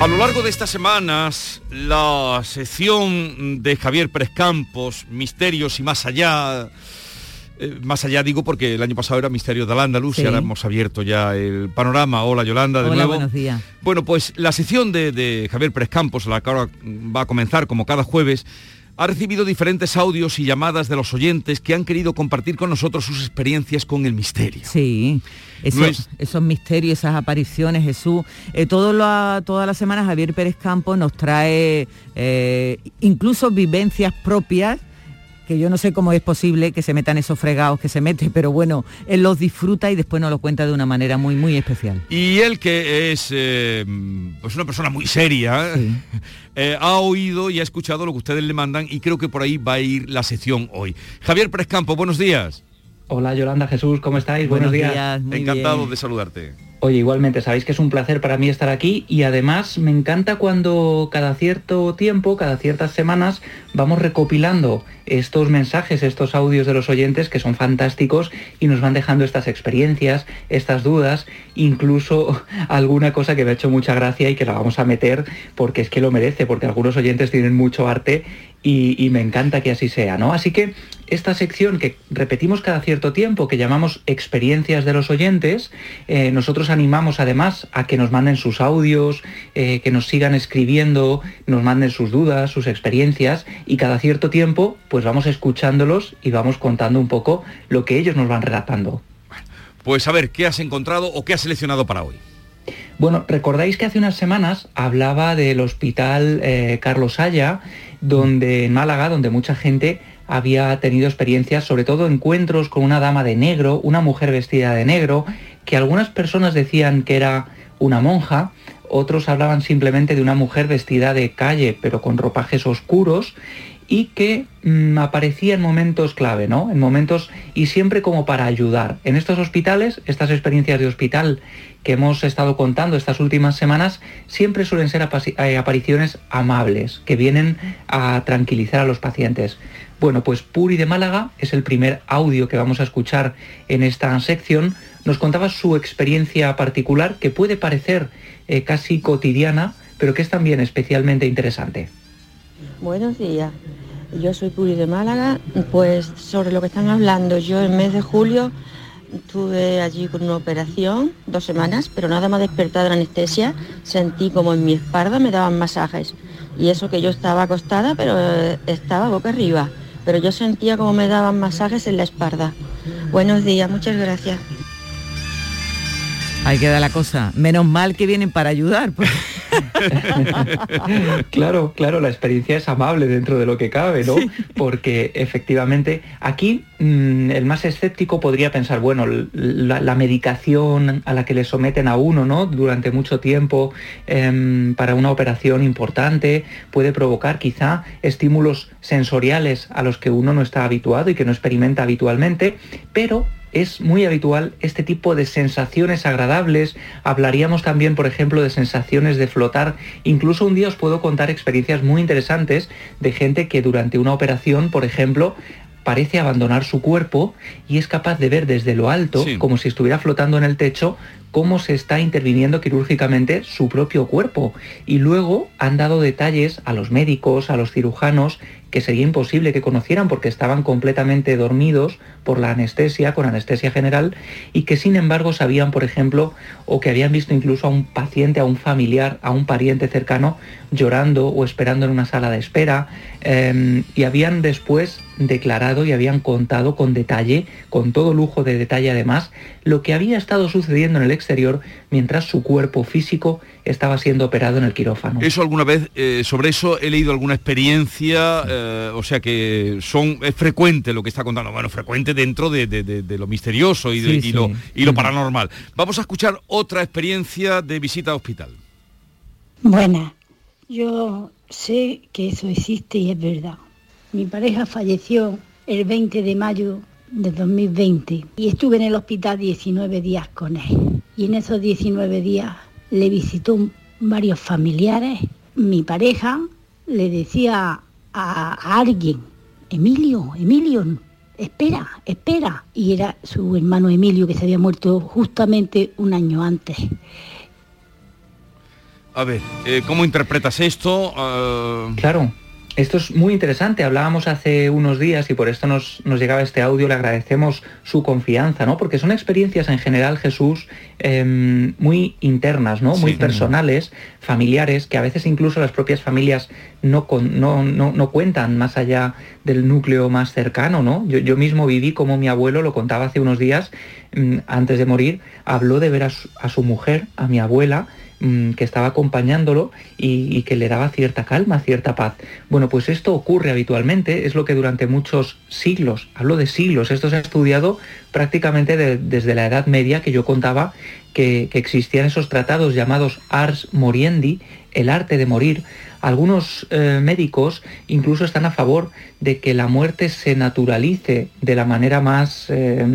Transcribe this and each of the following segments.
A lo largo de estas semanas, la sección de Javier Pérez Campos, Misterios y más allá, eh, más allá digo porque el año pasado era Misterios de la Andalucía, Sí. ahora hemos abierto ya el panorama. Hola Yolanda, de Hola, nuevo. buenos días. Bueno, pues la sección de, de Javier Pérez Campos, la que ahora va a comenzar como cada jueves, ha recibido diferentes audios y llamadas de los oyentes que han querido compartir con nosotros sus experiencias con el misterio. Sí, esos, No es- esos misterios, esas apariciones, Jesús. Eh, todo lo- todas las semanas Javier Pérez Campos nos trae eh, incluso vivencias propias que yo no sé cómo es posible que se metan esos fregados que se mete, pero bueno, él los disfruta y después nos lo cuenta de una manera muy, muy especial. Y él que es eh, pues una persona muy seria, eh, ha oído y ha escuchado lo que ustedes le mandan y creo que por ahí va a ir la sección hoy. Javier Pérez Campo, buenos días. Hola Yolanda, Jesús, ¿cómo estáis? Buenos, días. Encantado de saludarte. Oye, igualmente, sabéis que es un placer para mí estar aquí y además me encanta cuando cada cierto tiempo, cada ciertas semanas, vamos recopilando estos mensajes, estos audios de los oyentes que son fantásticos y nos van dejando estas experiencias, estas dudas, incluso alguna cosa que me ha hecho mucha gracia y que la vamos a meter porque es que lo merece, porque algunos oyentes tienen mucho arte y, me encanta que así sea, ¿no? Así que esta sección que repetimos cada cierto tiempo, que llamamos experiencias de los oyentes, eh, nosotros animamos además a que nos manden sus audios, eh, que nos sigan escribiendo, nos manden sus dudas, sus experiencias y cada cierto tiempo pues vamos escuchándolos y vamos contando un poco lo que ellos nos van relatando. Pues a ver, ¿qué has encontrado o qué has seleccionado para hoy? Bueno, recordáis que hace unas semanas hablaba del hospital eh, Carlos Haya, donde en Málaga, donde mucha gente había tenido experiencias, sobre todo encuentros con una dama de negro, una mujer vestida de negro, que algunas personas decían que era una monja, otros hablaban simplemente de una mujer vestida de calle, pero con ropajes oscuros, y que mm, aparecía en momentos clave, ¿no? En momentos y siempre como para ayudar. En estos hospitales, estas experiencias de hospital que hemos estado contando estas últimas semanas, siempre suelen ser eh, apariciones amables, que vienen a tranquilizar a los pacientes. Bueno, pues Puri de Málaga es el primer audio que vamos a escuchar en esta sección. Nos contaba su experiencia particular que puede parecer eh, casi cotidiana, pero que es también especialmente interesante. Buenos días. Yo soy Puri de Málaga. Pues sobre lo que están hablando, yo en mes de julio estuve allí con una operación, dos semanas, pero nada más despertar de la anestesia, sentí como en mi espalda me daban masajes. Y eso que yo estaba acostada, pero eh, estaba boca arriba. Pero yo sentía como me daban masajes en la espalda. Buenos días, muchas gracias. Ahí queda la cosa. Menos mal que vienen para ayudar. pues. claro, claro, la experiencia es amable dentro de lo que cabe, ¿no? Porque efectivamente aquí mm, el más escéptico podría pensar, bueno, la medicación a la que le someten a uno, ¿no? Durante mucho tiempo em, para una operación importante puede provocar quizá estímulos sensoriales a los que uno no está habituado y que no experimenta habitualmente, pero es muy habitual este tipo de sensaciones agradables. Hablaríamos también, por ejemplo, de sensaciones de flotar. Incluso un día os puedo contar experiencias muy interesantes de gente que durante una operación, por ejemplo, parece abandonar su cuerpo y es capaz de ver desde lo alto, como si estuviera flotando en el techo, cómo se está interviniendo quirúrgicamente su propio cuerpo. Y luego han dado detalles a los médicos, a los cirujanos, que sería imposible que conocieran porque estaban completamente dormidos por la anestesia, con anestesia general, y que sin embargo sabían, por ejemplo, o que habían visto incluso a un paciente, a un familiar, a un pariente cercano llorando o esperando en una sala de espera, eh, y habían después declarado y habían contado con detalle, con todo lujo de detalle además, lo que había estado sucediendo en el exterior mientras su cuerpo físico estaba siendo operado en el quirófano. Eso alguna vez, eh, sobre eso he leído alguna experiencia, eh, o sea que son, es frecuente lo que está contando, bueno, frecuente dentro de, de- de- de lo misterioso y, de- Sí, y sí. lo, y lo paranormal. Vamos a escuchar otra experiencia de visita a hospital. Buenas. Yo sé que eso existe y es verdad. Mi pareja falleció el 20 de mayo de 2020 y estuve en el hospital 19 días con él. Y en esos 19 días le visitó varios familiares. Mi pareja le decía a, alguien, Emilio, Emilio, espera, espera. Y era su hermano Emilio que se había muerto justamente un año antes. A ver, eh, ¿cómo interpretas esto? Ah, claro, esto es muy interesante, hablábamos hace unos días y por esto nos, llegaba este audio, le agradecemos su confianza, ¿no? Porque son experiencias en general, Jesús, em, muy internas, ¿no? Muy personales, familiares, que a veces incluso las propias familias no, no, no, cuentan más allá del núcleo más cercano, ¿no? Yo, yo mismo viví como mi abuelo, lo contaba hace unos días, mm, antes de morir, habló de ver a su mujer, a mi abuela, Mm, que estaba acompañándolo y, que le daba cierta calma, cierta paz. Bueno, pues esto ocurre habitualmente, es lo que durante muchos siglos, hablo de siglos, esto se ha estudiado prácticamente desde la Edad Media que yo contaba que, existían esos tratados llamados Ars Moriendi, el arte de morir. Algunos eh, médicos incluso están a favor de que la muerte se naturalice de la manera más eh,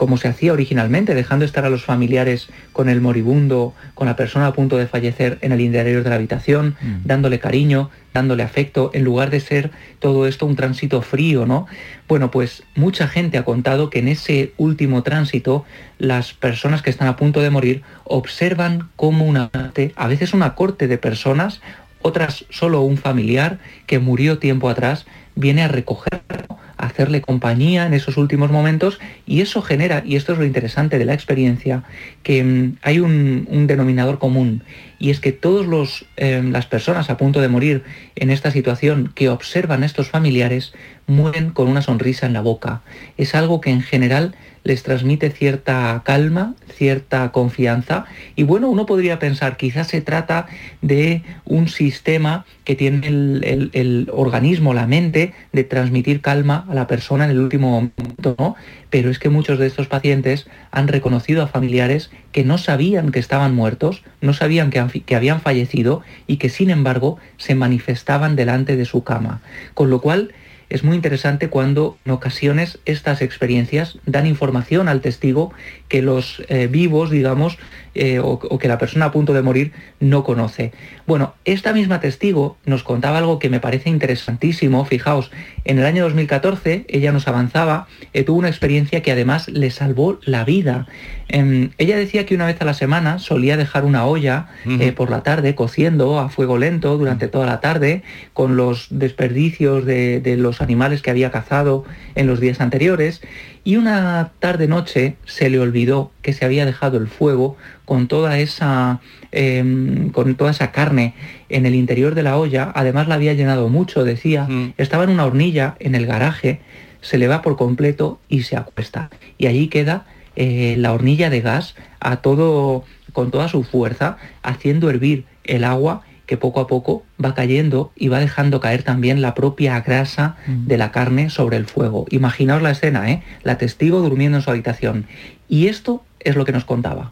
como se hacía originalmente, dejando estar a los familiares con el moribundo, con la persona a punto de fallecer en el interior de la habitación, mm. dándole cariño, dándole afecto, en lugar de ser todo esto un tránsito frío, ¿no? Bueno, pues mucha gente ha contado que en ese último tránsito las personas que están a punto de morir observan como una a veces una corte de personas, otras solo un familiar que murió tiempo atrás, viene a recogerlo hacerle compañía en esos últimos momentos y eso genera, y esto es lo interesante de la experiencia, que mm, hay un, denominador común y es que todas eh, las personas a punto de morir en esta situación que observan estos familiares mueren con una sonrisa en la boca. Es algo que en general les transmite cierta calma, cierta confianza. Y bueno, uno podría pensar, quizás se trata de un sistema que tiene el, organismo, la mente, de transmitir calma a la persona en el último momento, ¿no? Pero es que muchos de estos pacientes han reconocido a familiares que no sabían que estaban muertos, no sabían que, que habían fallecido y que sin embargo se manifestaban delante de su cama. Con lo cual, es muy interesante cuando en ocasiones estas experiencias dan información al testigo que los eh, vivos, digamos, eh, o, que la persona a punto de morir no conoce. Bueno, esta misma testigo nos contaba algo que me parece interesantísimo. Fijaos, en el año 2014 ella nos avanzaba, eh, tuvo una experiencia que además le salvó la vida. Em, ella decía que una vez a la semana solía dejar una olla por la tarde cociendo a fuego lento durante toda la tarde con los desperdicios de, de los animales que había cazado en los días anteriores y una tarde-noche se le olvidó que se había dejado el fuego con toda esa, em, con toda esa carne en el interior de la olla, además la había llenado mucho, decía, mm. estaba en una hornilla en el garaje, se le va por completo y se acuesta. Y allí queda eh, la hornilla de gas a todo, con toda su fuerza, haciendo hervir el agua que poco a poco va cayendo y va dejando caer también la propia grasa mm. de la carne sobre el fuego. Imaginaos la escena, ¿eh? La testigo durmiendo en su habitación. Y esto es lo que nos contaba.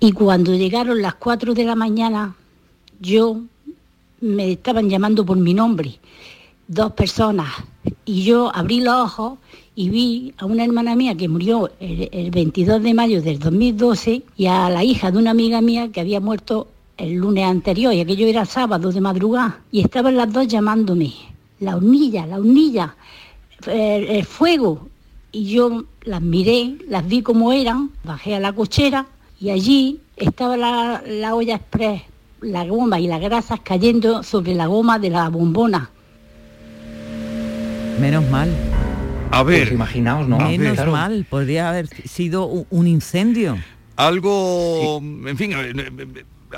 Y cuando llegaron las 4 de la mañana, yo me estaban llamando por mi nombre, dos personas, y yo abrí los ojos y vi a una hermana mía que murió el, el 22 de mayo del 2012 y a la hija de una amiga mía que había muerto el lunes anterior y aquello era sábado de madrugada y estaban las dos llamándome, la hornilla, la hornilla, el, fuego. Y yo las miré, las vi como eran, bajé a la cochera y allí estaba la, olla express, la goma y las grasas cayendo sobre la goma de la bombona. Menos mal. A ver, pues imaginaos, ¿no? Menos mal, podría haber sido un, incendio. Algo, en fin,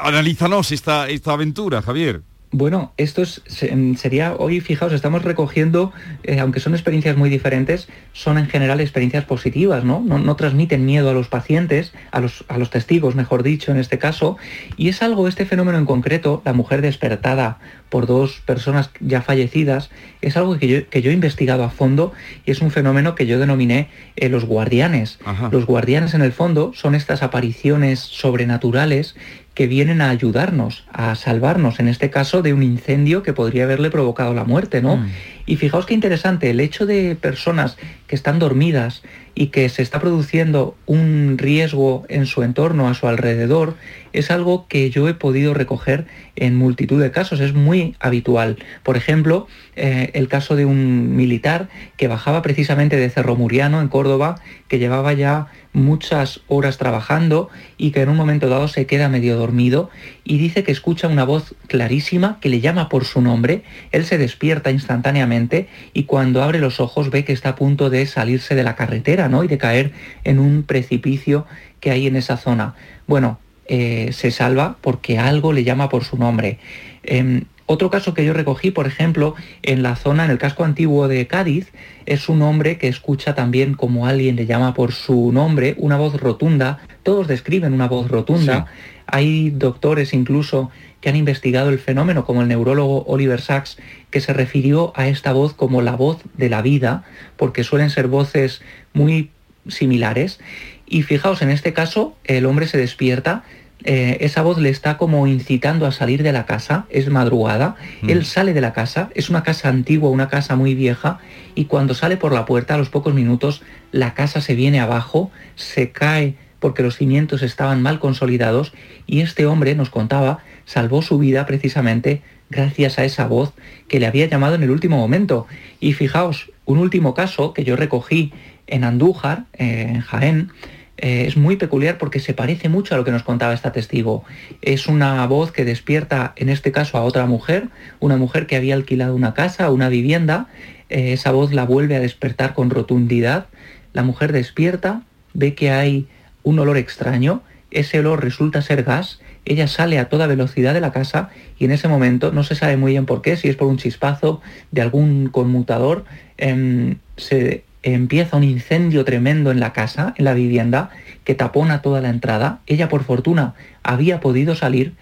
analízanos esta, esta aventura, Javier. Bueno, esto em, sería, hoy fijaos, estamos recogiendo, eh, aunque son experiencias muy diferentes, son en general experiencias positivas, ¿no? No, transmiten miedo a los pacientes, a los, a los, testigos, mejor dicho, en este caso, y es algo, este fenómeno en concreto, la mujer despertada por dos personas ya fallecidas, es algo que yo, que yo he investigado a fondo y es un fenómeno que yo denominé eh, los guardianes. Los guardianes, en el fondo, son estas apariciones sobrenaturales que vienen a ayudarnos, a salvarnos, en este caso de un incendio que podría haberle provocado la muerte, ¿no? Mm. Y fijaos qué interesante, el hecho de personas que están dormidas y que se está produciendo un riesgo en su entorno, a su alrededor, es algo que yo he podido recoger en multitud de casos, es muy habitual. Por ejemplo, eh, el caso de un militar que bajaba precisamente de Cerro Muriano, en Córdoba, que llevaba ya muchas horas trabajando y que en un momento dado se queda medio dormido y dice que escucha una voz clarísima que le llama por su nombre, él se despierta instantáneamente y cuando abre los ojos ve que está a punto de salirse de la carretera ¿no? y de caer en un precipicio que hay en esa zona. Bueno, eh, se salva porque algo le llama por su nombre. Em, otro caso que yo recogí, por ejemplo, en la zona, en el casco antiguo de Cádiz, es un hombre que escucha también como alguien le llama por su nombre, una voz rotunda. Todos describen una voz rotunda. Hay doctores incluso que han investigado el fenómeno, como el neurólogo Oliver Sacks, que se refirió a esta voz como la voz de la vida, porque suelen ser voces muy similares. Y fijaos, en este caso, el hombre se despierta, eh, esa voz le está como incitando a salir de la casa, es madrugada, mm. él sale de la casa, es una casa antigua, una casa muy vieja, y cuando sale por la puerta a los pocos minutos, la casa se viene abajo, se cae porque los cimientos estaban mal consolidados, y este hombre, nos contaba, salvó su vida precisamente gracias a esa voz que le había llamado en el último momento. Y fijaos, un último caso que yo recogí en Andújar, eh, en Jaén, eh, es muy peculiar porque se parece mucho a lo que nos contaba esta testigo. Es una voz que despierta, en este caso, a otra mujer, una mujer que había alquilado una casa, una vivienda. Eh, esa voz la vuelve a despertar con rotundidad. La mujer despierta, ve que hay un olor extraño, ese olor resulta ser gas, ella sale a toda velocidad de la casa y en ese momento no se sabe muy bien por qué, si es por un chispazo de algún conmutador, em, se empieza un incendio tremendo en la casa, en la vivienda, que tapona toda la entrada. Ella por fortuna había podido salir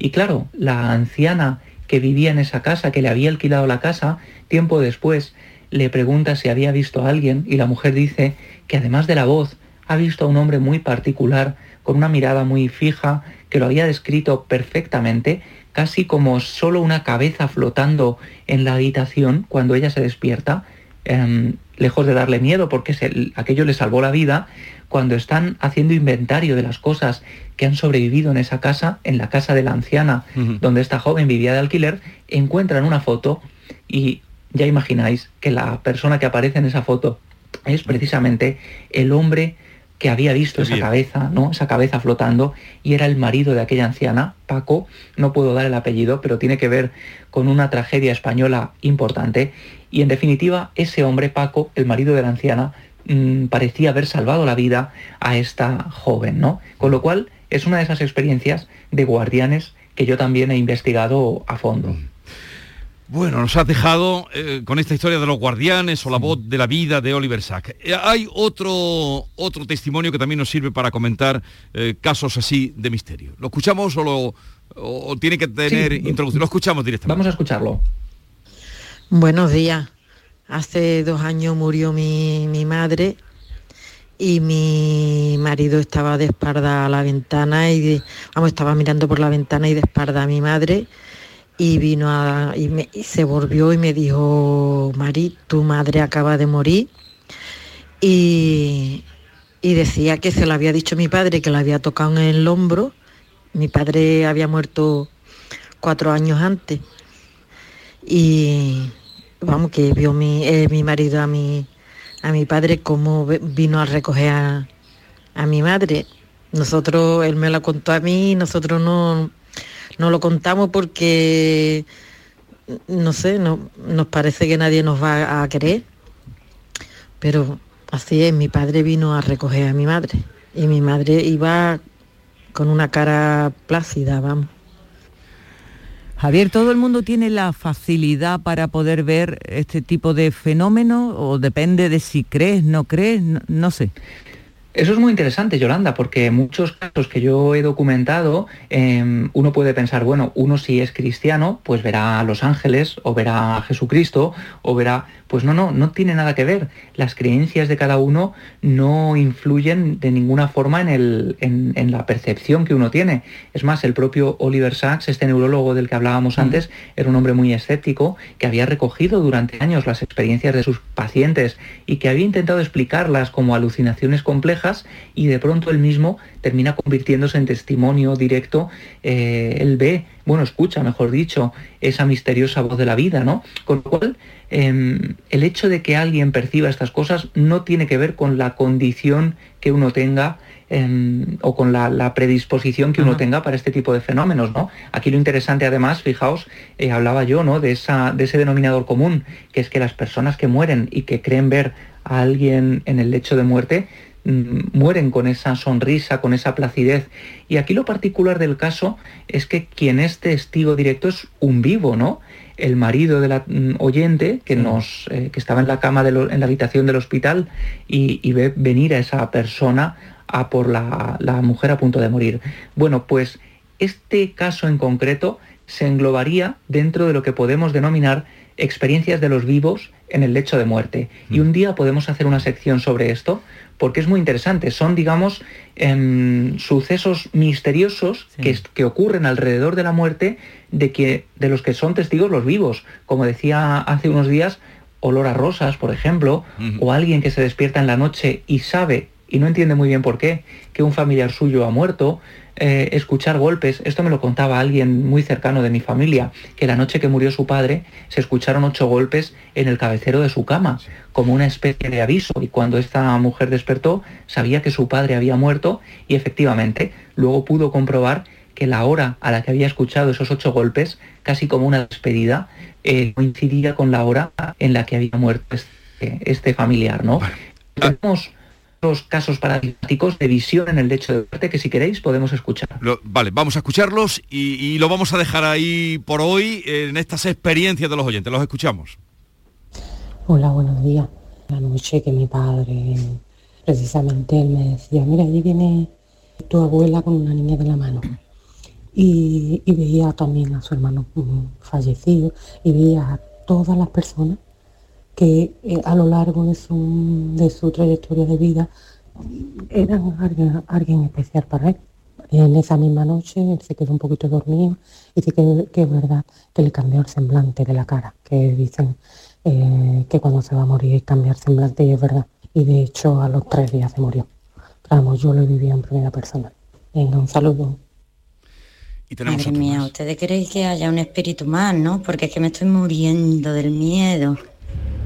y claro, la anciana que vivía en esa casa, que le había alquilado la casa, tiempo después le pregunta si había visto a alguien y la mujer dice que además de la voz ha visto a un hombre muy particular, con una mirada muy fija, que lo había descrito perfectamente, casi como solo una cabeza flotando en la habitación cuando ella se despierta, em, lejos de darle miedo porque aquello le salvó la vida, cuando están haciendo inventario de las cosas que han sobrevivido en esa casa, en la casa de la anciana, donde esta joven vivía de alquiler, encuentran una foto y ya imagináis que la persona que aparece en esa foto es precisamente el hombre que había visto esa cabeza, ¿no? Esa cabeza flotando y era el marido de aquella anciana, Paco, no puedo dar el apellido, pero tiene que ver con una tragedia española importante y en definitiva, ese hombre, Paco, el marido de la anciana, mm, parecía haber salvado la vida a esta joven, ¿no? Con lo cual, es una de esas experiencias de guardianes que yo también he investigado a fondo. Bueno, nos has dejado eh, con esta historia de los guardianes o la voz de la vida de Oliver Sack. Eh, hay otro, otro testimonio que también nos sirve para comentar eh, casos así de misterio. ¿Lo escuchamos o, lo, tiene que tener introducción? Lo escuchamos directamente. Vamos a escucharlo. Buenos días. Hace dos años murió mi, madre y mi marido estaba de espalda a la ventana y estaba mirando por la ventana y de espalda a mi madre y vino a, y, se volvió y me dijo, Mari, tu madre acaba de morir y, y decía que se lo había dicho mi padre, que le había tocado en el hombro. Mi padre había muerto cuatro años antes y vamos, que vio mi, eh, mi marido a mi, a mi padre cómo vino a recoger a, mi madre. Nosotros, él me lo contó a mí, nosotros no, no lo contamos porque, no sé, no, nos parece que nadie nos va a querer. Pero así es, mi padre vino a recoger a mi madre y mi madre iba con una cara plácida, vamos. Javier, ¿todo el mundo tiene la facilidad para poder ver este tipo de fenómenos o depende de si crees, no crees? No, sé. Eso es muy interesante, Yolanda, porque en muchos casos que yo he documentado, em, uno puede pensar, bueno, uno si es cristiano, pues verá a los ángeles, o verá a Jesucristo, o verá... Pues no, no, no tiene nada que ver. Las creencias de cada uno no influyen de ninguna forma en, el, en, la percepción que uno tiene. Es más, el propio Oliver Sacks, este neurólogo del que hablábamos antes, era un hombre muy escéptico, que había recogido durante años las experiencias de sus pacientes y que había intentado explicarlas como alucinaciones complejas y de pronto él mismo termina convirtiéndose en testimonio directo. Eh, él ve, bueno, escucha, mejor dicho, esa misteriosa voz de la vida, ¿no? Con lo cual, em, el hecho de que alguien perciba estas cosas no tiene que ver con la condición que uno tenga em, o con la, predisposición que uno tenga para este tipo de fenómenos, ¿no? Aquí lo interesante además, fijaos, eh, hablaba yo, ¿no? De, esa, de ese denominador común, que es que las personas que mueren y que creen ver a alguien en el lecho de muerte mueren con esa sonrisa, con esa placidez. Y aquí lo particular del caso es que quien es testigo directo es un vivo, ¿no? El marido de la mm, oyente que nos eh, que estaba en la cama en la habitación del hospital y, ve venir a esa persona a por la, la mujer a punto de morir. Bueno, pues este caso en concreto se englobaría dentro de lo que podemos denominar experiencias de los vivos en el lecho de muerte. Y mm. un día podemos hacer una sección sobre esto, porque es muy interesante. Son, digamos, em, sucesos misteriosos que, que, ocurren alrededor de la muerte de, que, de los que son testigos los vivos. Como decía hace unos días, olor a rosas, por ejemplo, o alguien que se despierta en la noche y sabe, y no entiende muy bien por qué, que un familiar suyo ha muerto, eh, escuchar golpes. Esto me lo contaba alguien muy cercano de mi familia, que la noche que murió su padre se escucharon ocho golpes en el cabecero de su cama, como una especie de aviso. Y cuando esta mujer despertó, sabía que su padre había muerto y efectivamente luego pudo comprobar que la hora a la que había escuchado esos ocho golpes, casi como una despedida, eh, coincidía con la hora en la que había muerto este, este familiar, ¿no? Tenemos los casos paradigmáticos de visión en el lecho de muerte que si queréis podemos escuchar. vale, vamos a escucharlos y, lo vamos a dejar ahí por hoy en estas experiencias de los oyentes. Los escuchamos. Hola, buenos días. La noche que mi padre, precisamente él me decía, mira, allí viene tu abuela con una niña de la mano. Y, y veía también a su hermano mm, fallecido y veía a todas las personas que eh, a lo largo de su, de su trayectoria de vida eran alguien, especial para él. En esa misma noche él se quedó un poquito dormido y dice que, es verdad que le cambió el semblante de la cara, que dicen eh, que cuando se va a morir cambia el semblante y es verdad. Y de hecho a los tres días se murió. Vamos, yo lo viví en primera persona. Venga, un saludo. Y tenemos Madre mía, ustedes creen que haya un espíritu más, ¿no? Porque es que me estoy muriendo del miedo.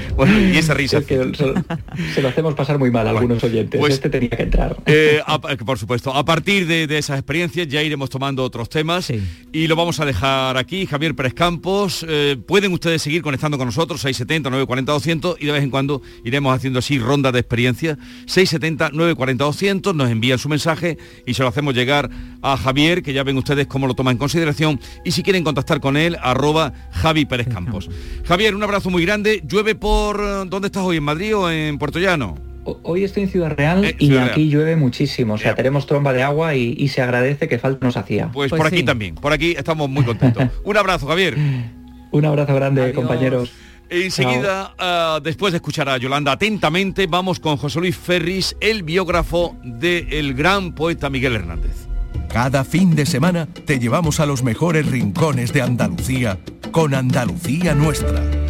Bueno, y esa risa. que se, lo hacemos pasar muy mal a algunos oyentes. Pues, este tenía que entrar. Eh, por supuesto. A partir de, esas experiencias ya iremos tomando otros temas y lo vamos a dejar aquí. Javier Pérez Campos, eh, pueden ustedes seguir conectando con nosotros, 670, 940, 200 y de vez en cuando iremos haciendo así rondas de experiencia. 670, 940, 200, nos envían su mensaje y se lo hacemos llegar a Javier, que ya ven ustedes cómo lo toma en consideración. Y si quieren contactar con él, arroba Javi Pérez Campos. Javier, un abrazo muy grande. Llueve por ¿Dónde estás hoy? ¿En Madrid o en Puerto Llano? Hoy estoy en Ciudad Real eh, y aquí llueve muchísimo, o sea, tenemos tromba de agua y, se agradece que falta nos hacía. Pues, por pues aquí también, por aquí estamos muy contentos. Un abrazo, Javier. Un abrazo grande, compañeros. Enseguida, ah, después de escuchar a Yolanda atentamente, vamos con José Luis Ferris, el biógrafo del gran poeta Miguel Hernández. Cada fin de semana te llevamos a los mejores rincones de Andalucía con Andalucía Nuestra.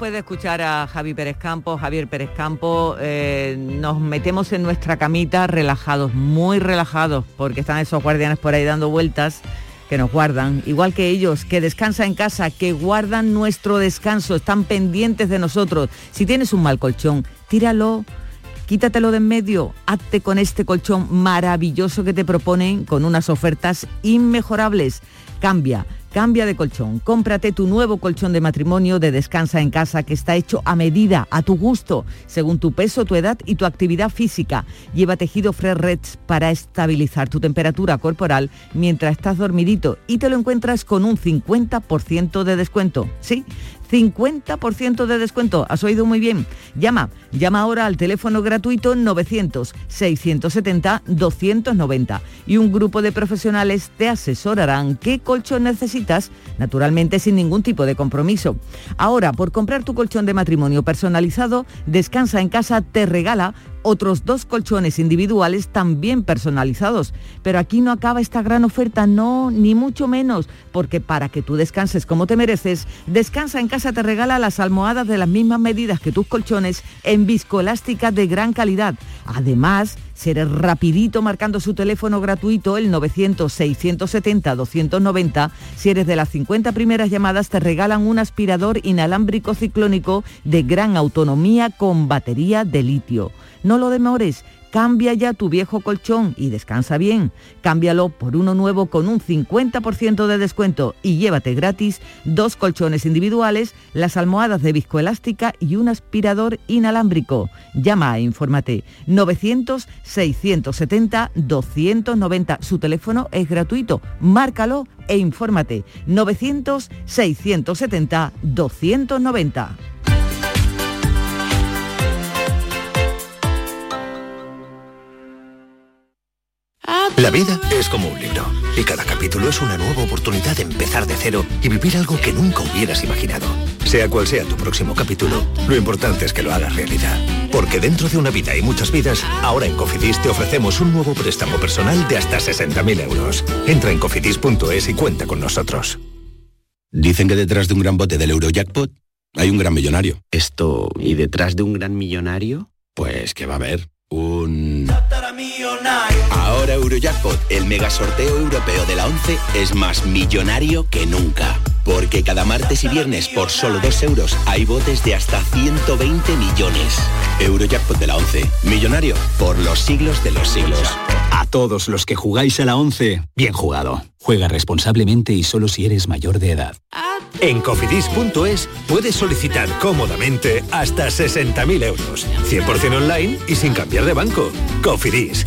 Después de escuchar a Javi Pérez Campos, Javier Pérez Campos, eh, nos metemos en nuestra camita relajados, muy relajados, porque están esos guardianes por ahí dando vueltas que nos guardan, igual que ellos, que descansa en casa, que guardan nuestro descanso, están pendientes de nosotros. Si tienes un mal colchón, tíralo Quítatelo de en medio, hazte con este colchón maravilloso que te proponen con unas ofertas inmejorables. Cambia Cambia de colchón, cómprate tu nuevo colchón de matrimonio de Descansa en casa que está hecho a medida, a tu gusto, según tu peso, tu edad y tu actividad física. Lleva tejido Fresh Reds para estabilizar tu temperatura corporal mientras estás dormidito y te lo encuentras con un 50% de descuento. Sí, 50% de descuento. ¿Has oído muy bien? Llama, llama ahora al teléfono gratuito 900-670-290 y un grupo de profesionales te asesorarán qué colchón necesitas, naturalmente sin ningún tipo de compromiso. Ahora, por comprar tu colchón de matrimonio personalizado, Descansa en casa te regala otros dos colchones individuales también personalizados. Pero aquí no acaba esta gran oferta, no, ni mucho menos, porque para que tú descanses como te mereces, Descansa en casa te regala las almohadas de las mismas medidas que tus colchones en viscoelástica de gran calidad. Además, si eres rapidito marcando su teléfono gratuito, el 900-670-290, si eres de las 50 primeras llamadas, te regalan un aspirador inalámbrico ciclónico de gran autonomía con batería de litio. No lo demores. Cambia ya tu viejo colchón y descansa bien. Cámbialo por uno nuevo con un 50% de descuento y llévate gratis dos colchones individuales, las almohadas de viscoelástica y un aspirador inalámbrico. Llama e infórmate 900-670-290. Su teléfono es gratuito. Márcalo e infórmate 900-670-290. La vida es como un libro y cada capítulo es una nueva oportunidad de empezar de cero y vivir algo que nunca hubieras imaginado. Sea cual sea tu próximo capítulo, lo importante es que lo hagas realidad. Porque dentro de una vida y muchas vidas, ahora en Cofidis te ofrecemos un nuevo préstamo personal de hasta 60.000 euros. Entra en cofidis.es y cuenta con nosotros. Dicen que detrás de un gran bote del Eurojackpot hay un gran millonario. Esto, ¿y detrás de un gran millonario? Pues que va a haber un... Ahora Eurojackpot, el mega sorteo europeo de la 11, es más millonario que nunca. Porque cada martes y viernes por solo 2 euros hay botes de hasta 120 millones. Eurojackpot de la 11, millonario por los siglos de los siglos. A todos los que jugáis a la 11, bien jugado. Juega responsablemente y solo si eres mayor de edad. En cofidis.es puedes solicitar cómodamente hasta 60.000 euros, 100% online y sin cambiar de banco. Cofidis,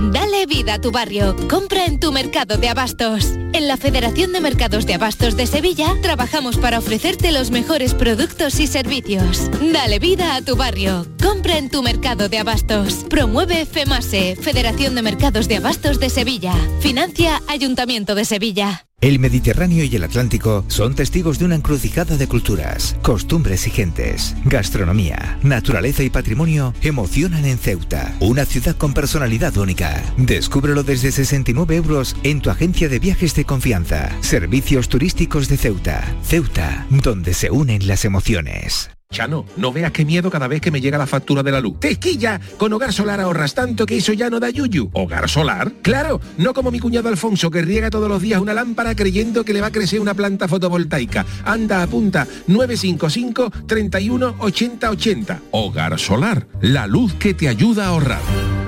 Dale vida a tu barrio. Compra en tu mercado de abastos. En la Federación de Mercados de Abastos de Sevilla trabajamos para ofrecerte los mejores productos y servicios. Dale vida a tu barrio. Compra en tu mercado de abastos. Promueve FEMASE, Federación de Mercados de Abastos de Sevilla. Financia Ayuntamiento de Sevilla. El Mediterráneo y el Atlántico son testigos de una encrucijada de culturas, costumbres y gentes. Gastronomía, naturaleza y patrimonio emocionan en Ceuta, una ciudad con personalidad única. Descúbrelo desde 69 euros en tu agencia de viajes de confianza. Servicios turísticos de Ceuta. Ceuta, donde se unen las emociones. Chano, no veas qué miedo cada vez que me llega la factura de la luz. ¡Tequilla! Con Hogar Solar ahorras tanto que eso ya no da yuyu. ¿Hogar Solar? ¡Claro! No como mi cuñado Alfonso que riega todos los días una lámpara creyendo que le va a crecer una planta fotovoltaica. Anda, apunta 955 31 80 80. Hogar Solar, la luz que te ayuda a ahorrar.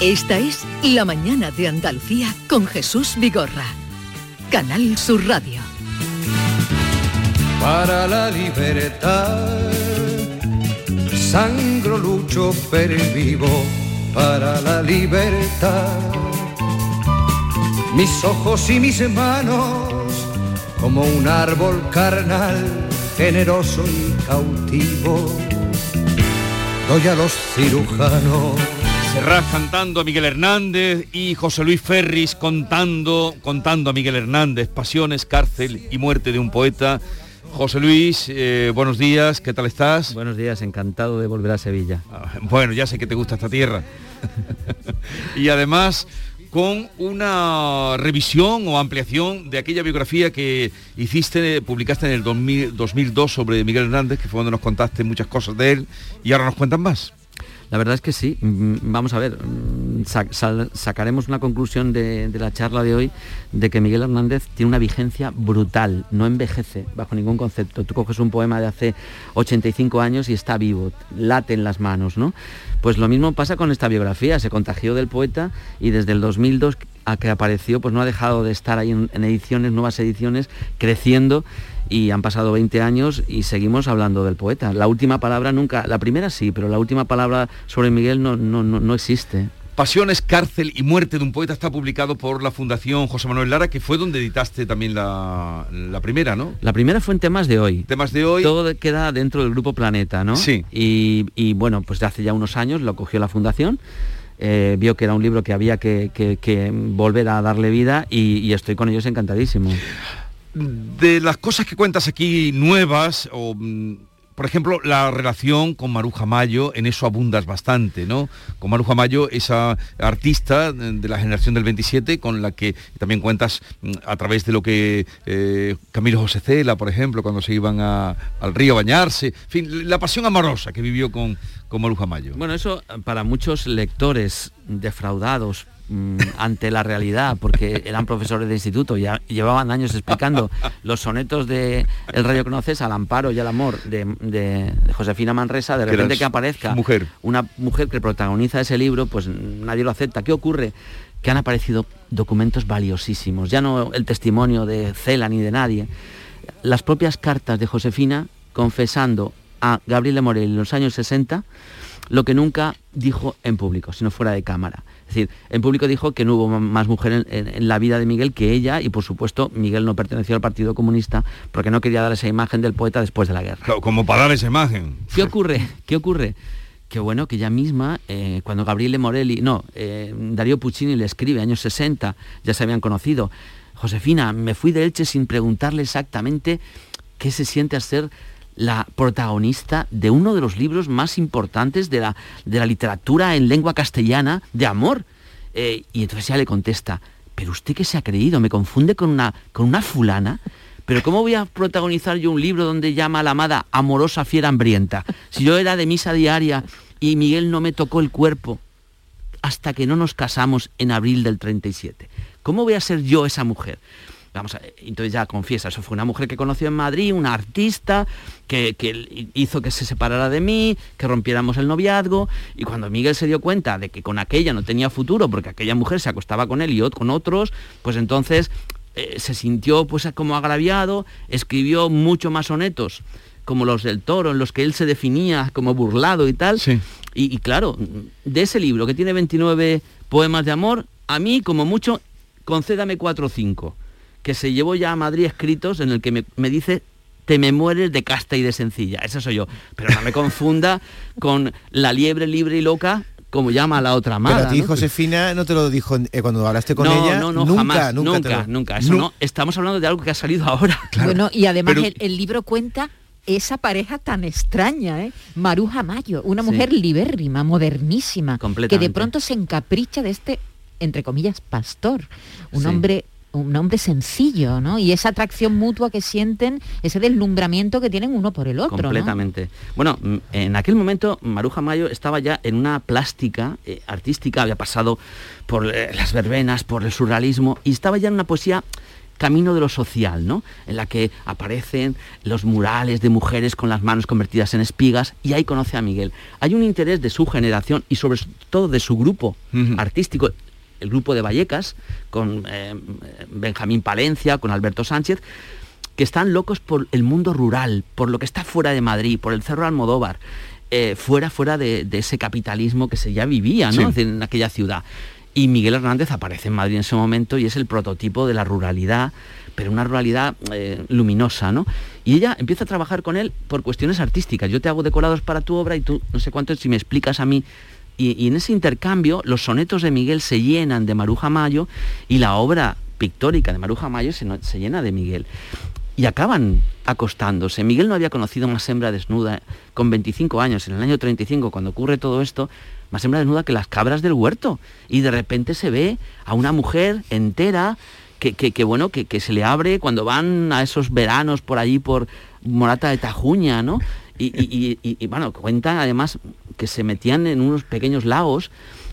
Esta es La Mañana de Andalucía con Jesús Vigorra. Canal Sur Radio. Para la libertad, sangro, lucho, vivo para la libertad. Mis ojos y mis manos, como un árbol carnal, generoso y cautivo, doy a los cirujanos Serrat cantando a Miguel Hernández y José Luis Ferris contando, contando a Miguel Hernández, pasiones, cárcel y muerte de un poeta. José Luis, eh, buenos días, ¿qué tal estás? Buenos días, encantado de volver a Sevilla. Ah, bueno, ya sé que te gusta esta tierra. y además con una revisión o ampliación de aquella biografía que hiciste, publicaste en el 2002 sobre Miguel Hernández, que fue donde nos contaste muchas cosas de él, y ahora nos cuentan más. La verdad es que sí. Mm, vamos a ver, sacaremos una conclusión de, la charla de hoy de que Miguel Hernández tiene una vigencia brutal, no envejece bajo ningún concepto. Tú coges un poema de hace 85 años y está vivo, late en las manos, ¿no? Pues lo mismo pasa con esta biografía, se contagió del poeta y desde el 2002 a que apareció, pues no ha dejado de estar ahí en ediciones, nuevas ediciones, creciendo y han pasado 20 años y seguimos hablando del poeta. La última palabra nunca, la primera sí, pero la última palabra sobre Miguel no, no, no, existe. Pasiones, cárcel y muerte de un poeta está publicado por la Fundación José Manuel Lara, que fue donde editaste también la, primera, ¿no? La primera fue en temas de hoy. Temas de hoy. Todo queda dentro del grupo Planeta, ¿no? Sí. Y, bueno, pues de hace ya unos años lo cogió la Fundación. Eh, vio que era un libro que había que, volver a darle vida y, y estoy con ellos encantadísimo de las cosas que cuentas aquí nuevas, o, mm, por ejemplo, la relación con Maruja Mayo, en eso abundas bastante, ¿no? Con Maruja Mayo, esa artista de la generación del 27, con la que también cuentas mm, a través de lo que eh, Camilo José Cela, por ejemplo, cuando se iban al río a bañarse, en fin, la pasión amorosa que vivió con, con Maruja Mayo. Bueno, eso para muchos lectores defraudados Mm, ante la realidad, porque eran profesores de instituto, ya llevaban años explicando los sonetos de El rayo conoces al amparo y al amor de, Josefina Manresa, de repente que aparezca mujer. una mujer que protagoniza ese libro, pues nadie lo acepta. ¿Qué ocurre? Que han aparecido documentos valiosísimos, ya no el testimonio de Cela ni de nadie, las propias cartas de Josefina confesando a Gabriela Morel en los años 60 lo que nunca dijo en público, sino fuera de cámara. Es decir, en público dijo que no hubo más mujer en, la vida de Miguel que ella y por supuesto Miguel no perteneció al Partido Comunista porque no quería dar esa imagen del poeta después de la guerra. como para dar esa imagen. ¿Qué ocurre? ¿Qué ocurre? Que bueno, que ella misma, eh, cuando Gabriele Morelli, no, eh, Darío Puccini le escribe, años 60, ya se habían conocido, Josefina, me fui de Elche sin preguntarle exactamente qué se siente hacer la protagonista de uno de los libros más importantes de la, de la literatura en lengua castellana de amor. Eh, y entonces ella le contesta, pero usted qué se ha creído, me confunde con una, con una fulana. Pero ¿cómo voy a protagonizar yo un libro donde llama a la amada amorosa fiera hambrienta? Si yo era de misa diaria y Miguel no me tocó el cuerpo hasta que no nos casamos en abril del 37. ¿Cómo voy a ser yo esa mujer? Vamos a, entonces ya confiesa, eso fue una mujer que conoció en Madrid, una artista, que, hizo que se separara de mí, que rompiéramos el noviazgo, y cuando Miguel se dio cuenta de que con aquella no tenía futuro, porque aquella mujer se acostaba con él y con otros, pues entonces eh, se sintió pues como agraviado, escribió mucho más sonetos como los del toro, en los que él se definía como burlado y tal. Y, y, claro, de ese libro que tiene 29 poemas de amor, a mí como mucho, concédame 4 o 5 que se llevó ya a Madrid escritos en el que me, dice te me mueres de casta y de sencilla. Esa soy yo. Pero no me confunda con la liebre libre y loca como llama a la otra madre. Pero a ti, Josefina, no te lo dijo eh, cuando hablaste con ella. No, no, nunca, jamás, nunca, nunca, Eso no. Estamos hablando de algo que ha salido ahora. Bueno, y además el, libro cuenta esa pareja tan extraña, ¿eh? Maruja Mayo, una mujer libérrima, modernísima, que de pronto se encapricha de este, entre comillas, pastor, un hombre un hombre sencillo, ¿no? Y esa atracción mutua que sienten, ese deslumbramiento que tienen uno por el otro. Completamente. Bueno, en aquel momento Maruja Mayo estaba ya en una plástica eh, artística, había pasado por eh, las verbenas, por el surrealismo, y estaba ya en una poesía camino de lo social, ¿no? En la que aparecen los murales de mujeres con las manos convertidas en espigas y ahí conoce a Miguel. Hay un interés de su generación y sobre todo de su grupo artístico, el grupo de Vallecas, con eh, Benjamín Palencia, con Alberto Sánchez, que están locos por el mundo rural, por lo que está fuera de Madrid, por el Cerro Almodóvar, eh, fuera, fuera de, ese capitalismo que se ya vivía ¿no? en aquella ciudad. Y Miguel Hernández aparece en Madrid en ese momento y es el prototipo de la ruralidad, pero una ruralidad eh, luminosa, ¿no? Y ella empieza a trabajar con él por cuestiones artísticas. Yo te hago decorados para tu obra y tú no sé cuánto, si me explicas a mí. Y, en ese intercambio los sonetos de Miguel se llenan de Maruja Mayo y la obra pictórica de Maruja Mayo se, se llena de Miguel y acaban acostándose. Miguel no había conocido más hembra desnuda con 25 años, en el año 35, cuando ocurre todo esto, más hembra desnuda que las cabras del huerto. Y de repente se ve a una mujer entera que, que, bueno, que, que, se le abre cuando van a esos veranos por allí por Morata de Tajuña, ¿no? Y, y, y, bueno, cuentan además que se metían en unos pequeños lagos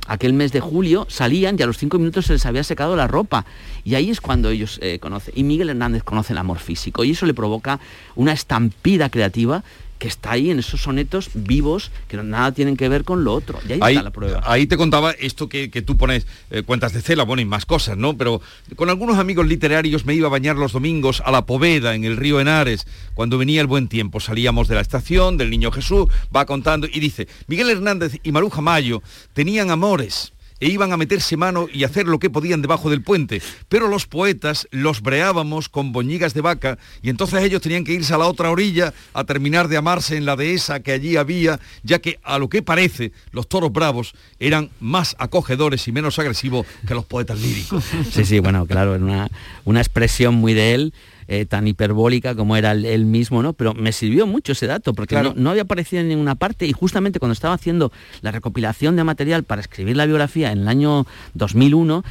aquel mes de julio, salían y a los cinco minutos se les había secado la ropa. Y ahí es cuando ellos eh, conocen. Y Miguel Hernández conoce el amor físico. Y eso le provoca una estampida creativa que está ahí en esos sonetos vivos que nada tienen que ver con lo otro. Y ahí, está la prueba. Ahí te contaba esto que, tú pones, eh, cuentas de cela, bueno, y más cosas, ¿no? Pero con algunos amigos literarios me iba a bañar los domingos a la Poveda, en el río Henares, cuando venía el buen tiempo. Salíamos de la estación, del Niño Jesús, va contando y dice, Miguel Hernández y Maruja Mayo tenían amores e iban a meterse mano y hacer lo que podían debajo del puente. Pero los poetas los breábamos con boñigas de vaca y entonces ellos tenían que irse a la otra orilla a terminar de amarse en la dehesa que allí había, ya que a lo que parece los toros bravos eran más acogedores y menos agresivos que los poetas líricos. Sí, sí, bueno, claro, era una, una expresión muy de él eh, tan hiperbólica como era él mismo, ¿no? Pero me sirvió mucho ese dato, porque no, había aparecido en ninguna parte y justamente cuando estaba haciendo la recopilación de material para escribir la biografía en el año 2001,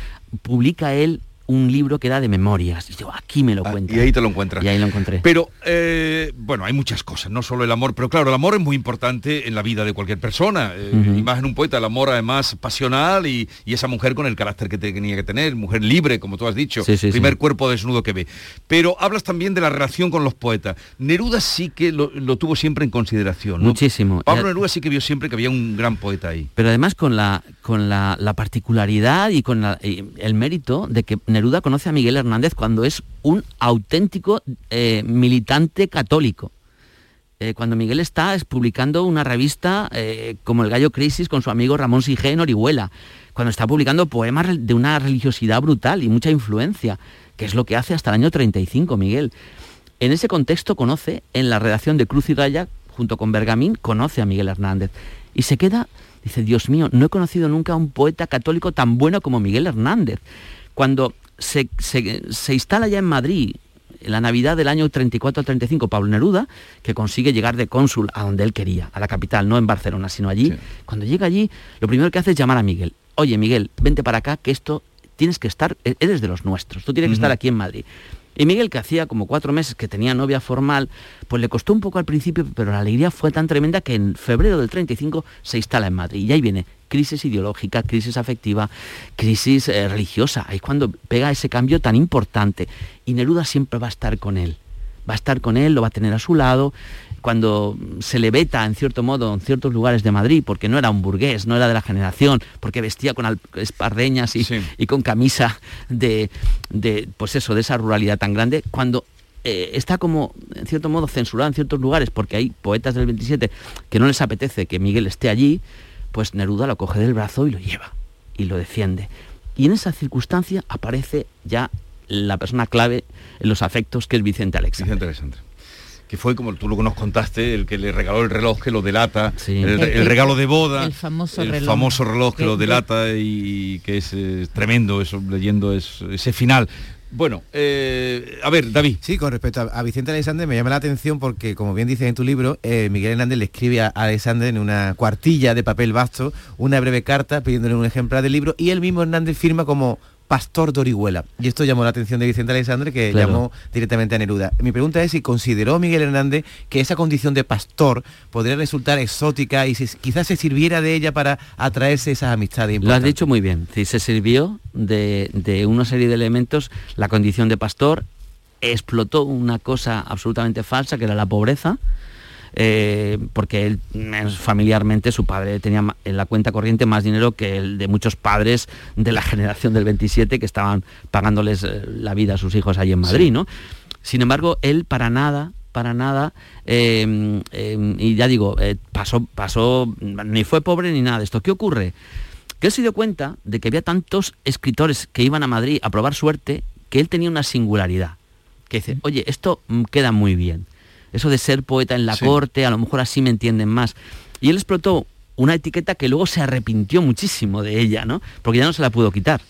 publica él un libro que era de memorias. Y yo, aquí me lo ah, cuento. y ahí te lo encuentras. Y ahí lo encontré. Pero, eh, bueno, hay muchas cosas, no solo el amor, pero claro, el amor es muy importante en la vida de cualquier persona. Eh, y más en un poeta, el amor además pasional y, esa mujer con el carácter que tenía que tener, mujer libre, como tú has dicho, primer cuerpo desnudo que ve. Pero hablas también de la relación con los poetas. Neruda sí que lo, tuvo siempre en consideración. Muchísimo. Pablo Neruda sí que vio siempre que había un gran poeta ahí. Pero además con la, con la, particularidad y con el mérito de que Neruda conoce a Miguel Hernández cuando es un auténtico eh, militante católico. Eh, cuando Miguel está es publicando una revista eh, como El Gallo Crisis con su amigo Ramón Sige Orihuela, cuando está publicando poemas de una religiosidad brutal y mucha influencia, que es lo que hace hasta el año 35 Miguel. En ese contexto conoce, en la redacción de Cruz y Raya, junto con Bergamín, conoce a Miguel Hernández y se queda, dice, Dios mío, no he conocido nunca a un poeta católico tan bueno como Miguel Hernández. Cuando se, instala ya en Madrid en la Navidad del año 34 al 35 Pablo Neruda, que consigue llegar de cónsul a donde él quería, a la capital, no en Barcelona, sino allí. Cuando llega allí, lo primero que hace es llamar a Miguel. Oye, Miguel, vente para acá, que esto tienes que estar, e-, eres de los nuestros, tú tienes que estar aquí en Madrid. Y Miguel, que hacía como cuatro meses que tenía novia formal, pues le costó un poco al principio, pero la alegría fue tan tremenda que en febrero del 35 se instala en Madrid. Y ahí viene crisis ideológica, crisis afectiva, crisis eh, religiosa. Ahí es cuando pega ese cambio tan importante. Y Neruda siempre va a estar con él. Va a estar con él, lo va a tener a su lado. Cuando se le veta, en cierto modo, en ciertos lugares de Madrid, porque no era un burgués, no era de la generación, porque vestía con esparreñas y, y con camisa de, de, pues eso, de esa ruralidad tan grande, cuando eh, está como, en cierto modo, censurado en ciertos lugares, porque hay poetas del 27 que no les apetece que Miguel esté allí, pues Neruda lo coge del brazo y lo lleva y lo defiende. Y en esa circunstancia aparece ya la persona clave en los afectos que es Vicente Alexandre. Vicente Alexandre que fue como tú lo que nos contaste, el que le regaló el reloj que lo delata, el, regalo de boda, el famoso el reloj, famoso reloj que, lo delata y que es, tremendo eso, leyendo ese final. Bueno, eh, a ver, David. Sí, con respecto a, Vicente Alexander me llama la atención porque, como bien dices en tu libro, eh, Miguel Hernández le escribe a Alexander en una cuartilla de papel vasto una breve carta pidiéndole un ejemplar del libro y el mismo Hernández firma como pastor de Orihuela. Y esto llamó la atención de Vicente Alexandre, que llamó directamente a Neruda. Mi pregunta es si consideró Miguel Hernández que esa condición de pastor podría resultar exótica y si quizás se sirviera de ella para atraerse esas amistades. Lo has dicho muy bien. Si se sirvió de, de una serie de elementos, la condición de pastor, explotó una cosa absolutamente falsa, que era la pobreza, eh, porque él familiarmente su padre tenía en la cuenta corriente más dinero que el de muchos padres de la generación del 27 que estaban pagándoles eh, la vida a sus hijos allí en Madrid, ¿no? Sin embargo, él para nada, para nada, em, em, y ya digo, eh, pasó, pasó, ni fue pobre ni nada de esto. ¿Qué ocurre? Que él se dio cuenta de que había tantos escritores que iban a Madrid a probar suerte que él tenía una singularidad. Que dice, oye, esto mm, queda muy bien eso de ser poeta en la corte, a lo mejor así me entienden más. Y él explotó una etiqueta que luego se arrepintió muchísimo de ella, ¿no? Porque ya no se la pudo quitar.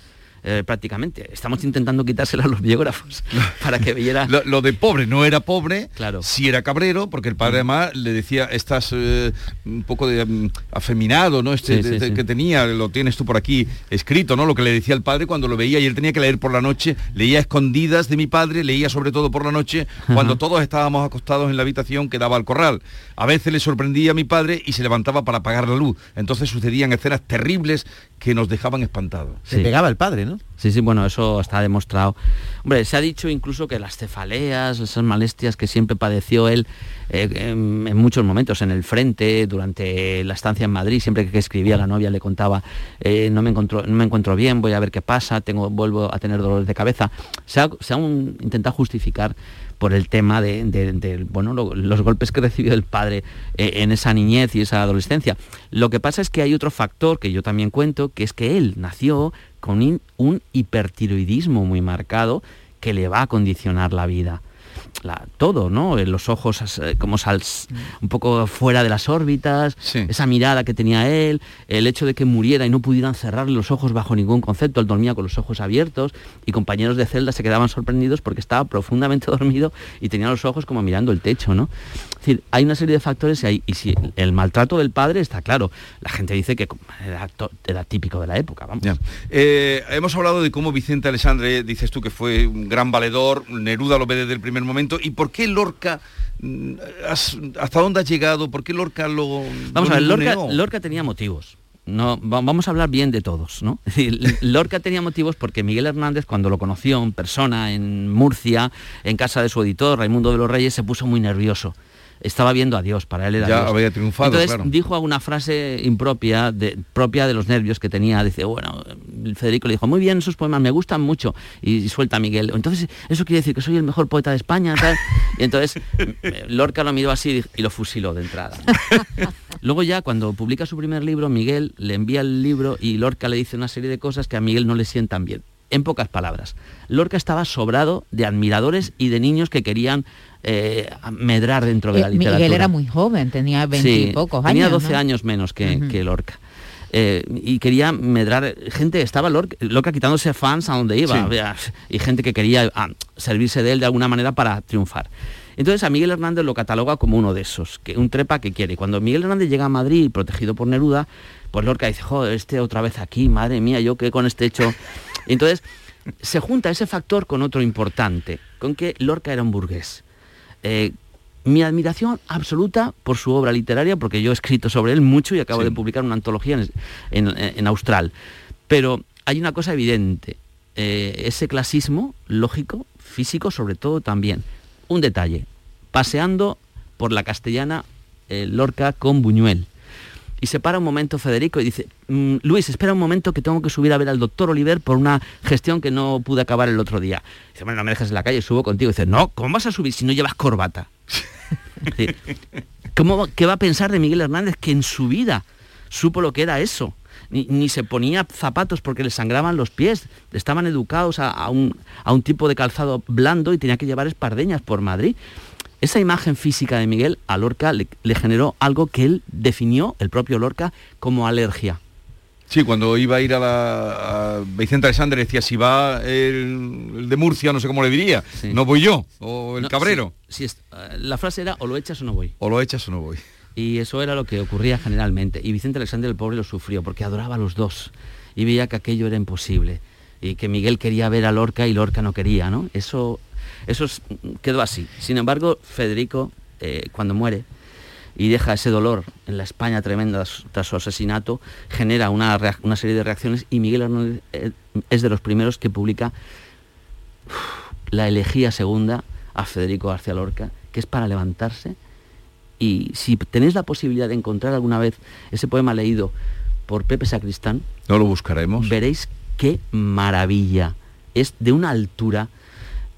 Eh, prácticamente. Estamos intentando quitársela a los biógrafos para que viera... lo, de pobre no era pobre, claro. si era cabrero, porque el padre además le decía, estás eh, un poco de mm, afeminado, ¿no? Este que tenía, lo tienes tú por aquí escrito, ¿no? Lo que le decía el padre cuando lo veía y él tenía que leer por la noche, leía escondidas de mi padre, leía sobre todo por la noche, cuando todos estábamos acostados en la habitación que daba al corral. A veces le sorprendía a mi padre y se levantaba para apagar la luz. Entonces sucedían escenas terribles que nos dejaban espantados. Se pegaba el padre, ¿no? Mm-hmm. Sí, sí, bueno, eso está demostrado. Hombre, se ha dicho incluso que las cefaleas, esas molestias que siempre padeció él eh, en, muchos momentos en el frente, durante la estancia en Madrid, siempre que escribía la novia le contaba, eh, no, me encuentro, no me encuentro bien, voy a ver qué pasa, tengo, vuelvo a tener dolores de cabeza. Se ha, intentado justificar por el tema de, bueno, los golpes que recibió el padre eh, en esa niñez y esa adolescencia. Lo que pasa es que hay otro factor que yo también cuento, que es que él nació con un hipertiroidismo muy marcado que le va a condicionar la vida todo, ¿no? Los ojos eh, como sal, un poco fuera de las órbitas, esa mirada que tenía él, el hecho de que muriera y no pudieran cerrarle los ojos bajo ningún concepto, él dormía con los ojos abiertos y compañeros de celda se quedaban sorprendidos porque estaba profundamente dormido y tenía los ojos como mirando el techo, ¿no? Es decir, hay una serie de factores y, y si el maltrato del padre está claro, la gente dice que era, típico de la época, vamos. Eh, hemos hablado de cómo Vicente Alessandre, dices tú que fue un gran valedor, Neruda lo ve desde el primer momento, ¿Y por qué Lorca mm, ¿Hasta dónde ha llegado? ¿Por qué Lorca lo... Vamos a ver, Lorca, tenía motivos. No, vamos a hablar bien de todos, ¿no? Lorca tenía motivos porque Miguel Hernández, cuando lo conoció en persona en Murcia, en casa de su editor, Raimundo de los Reyes, se puso muy nervioso estaba viendo a Dios, para él era ya había triunfado, Entonces dijo alguna frase impropia, de, propia de los nervios que tenía, dice, bueno, Federico le dijo, muy bien, esos poemas me gustan mucho, y, suelta a Miguel, entonces eso quiere decir que soy el mejor poeta de España, y entonces Lorca lo miró así y lo fusiló de entrada. Luego ya cuando publica su primer libro, Miguel le envía el libro y Lorca le dice una serie de cosas que a Miguel no le sientan bien. En pocas palabras, Lorca estaba sobrado de admiradores y de niños que querían eh, medrar dentro de la eh, literatura. Miguel era muy joven, tenía 20 y pocos años. Tenía 12 años menos que, Lorca. Eh, y quería medrar gente estaba Lorca, quitándose fans a donde iba y gente que quería ah, servirse de él de alguna manera para triunfar entonces a Miguel Hernández lo cataloga como uno de esos que un trepa que quiere cuando Miguel Hernández llega a Madrid protegido por Neruda pues Lorca dice joder este otra vez aquí madre mía yo qué con este hecho entonces se junta ese factor con otro importante con que Lorca era un burgués eh, mi admiración absoluta por su obra literaria, porque yo he escrito sobre él mucho y acabo de publicar una antología en, Austral. Pero hay una cosa evidente, eh, ese clasismo lógico, físico sobre todo también. Un detalle, paseando por la castellana eh, Lorca con Buñuel y se para un momento Federico y dice, mm, Luis, espera un momento que tengo que subir a ver al doctor Oliver por una gestión que no pude acabar el otro día. Dice, bueno, no me dejes en la calle, subo contigo. dice, no, ¿cómo vas a subir si no llevas corbata? ¿cómo, ¿Qué va a pensar de Miguel Hernández que en su vida supo lo que era eso? Ni, se ponía zapatos porque le sangraban los pies, estaban educados a, un, a un tipo de calzado blando y tenía que llevar espardeñas por Madrid. Esa imagen física de Miguel a Lorca le, generó algo que él definió, el propio Lorca, como alergia. Sí, cuando iba a ir a, la, Vicente Alexander decía, si va el, de Murcia, no sé cómo le diría, no voy yo, o el Cabrero. Sí, eh, la frase era, o lo echas o no voy. O lo echas o no voy. Y eso era lo que ocurría generalmente. Y Vicente Alexander el pobre lo sufrió, porque adoraba a los dos, y veía que aquello era imposible. y que Miguel quería ver a Lorca y Lorca no quería, ¿no? Eso, eso quedó así. Sin embargo, Federico, eh, cuando muere y deja ese dolor en la España tremenda tras su asesinato, genera una, una serie de reacciones y Miguel Hernández eh, es de los primeros que publica la elegía segunda a Federico García Lorca, que es para levantarse. Y si tenéis la posibilidad de encontrar alguna vez ese poema leído por Pepe Sacristán, no lo buscaremos. Veréis qué maravilla. Es de una altura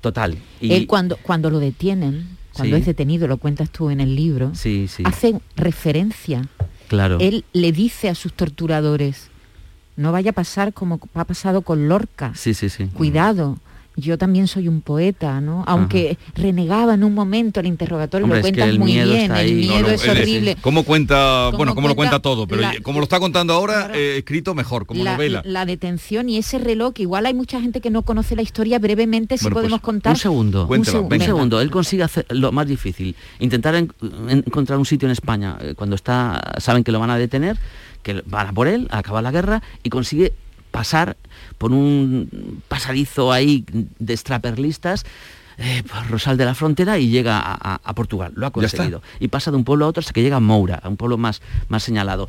total. Y... Él cuando, cuando lo detienen, cuando es detenido, lo cuentas tú en el libro, sí, sí. hace referencia. Claro. Él le dice a sus torturadores, no vaya a pasar como ha pasado con Lorca. Sí, sí, sí. Cuidado, yo también soy un poeta, ¿no? Aunque renegaba en un momento el interrogatorio, lo cuentas muy bien, el miedo es horrible. ¿Cómo cuenta, bueno, cómo lo cuenta todo, pero como lo está contando ahora, eh, escrito mejor, como novela. La detención y ese reloj, que igual hay mucha gente que no conoce la historia, brevemente si podemos pues, contar. Un segundo, un, segundo. Él consigue hacer lo más difícil, intentar encontrar un sitio en España eh, cuando está, saben que lo van a detener, que van a por él, acaba la guerra y consigue pasar por un pasadizo ahí de extraperlistas eh, por Rosal de la Frontera y llega a, Portugal. Lo ha conseguido. Y pasa de un pueblo a otro hasta que llega a Moura, a un pueblo más, más señalado.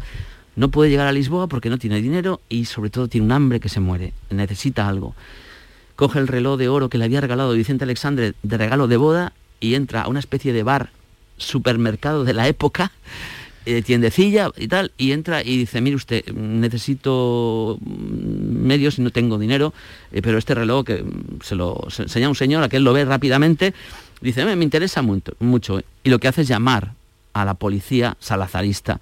No puede llegar a Lisboa porque no tiene dinero y sobre todo tiene un hambre que se muere. Necesita algo. Coge el reloj de oro que le había regalado Vicente Alexandre de regalo de boda y entra a una especie de bar supermercado de la época eh, tiendecilla y tal, y entra y dice, mire usted, necesito medios y no tengo dinero, eh, pero este reloj que se lo enseña a un señor, a que él lo ve rápidamente, dice, me, interesa mucho, mucho, y lo que hace es llamar a la policía salazarista,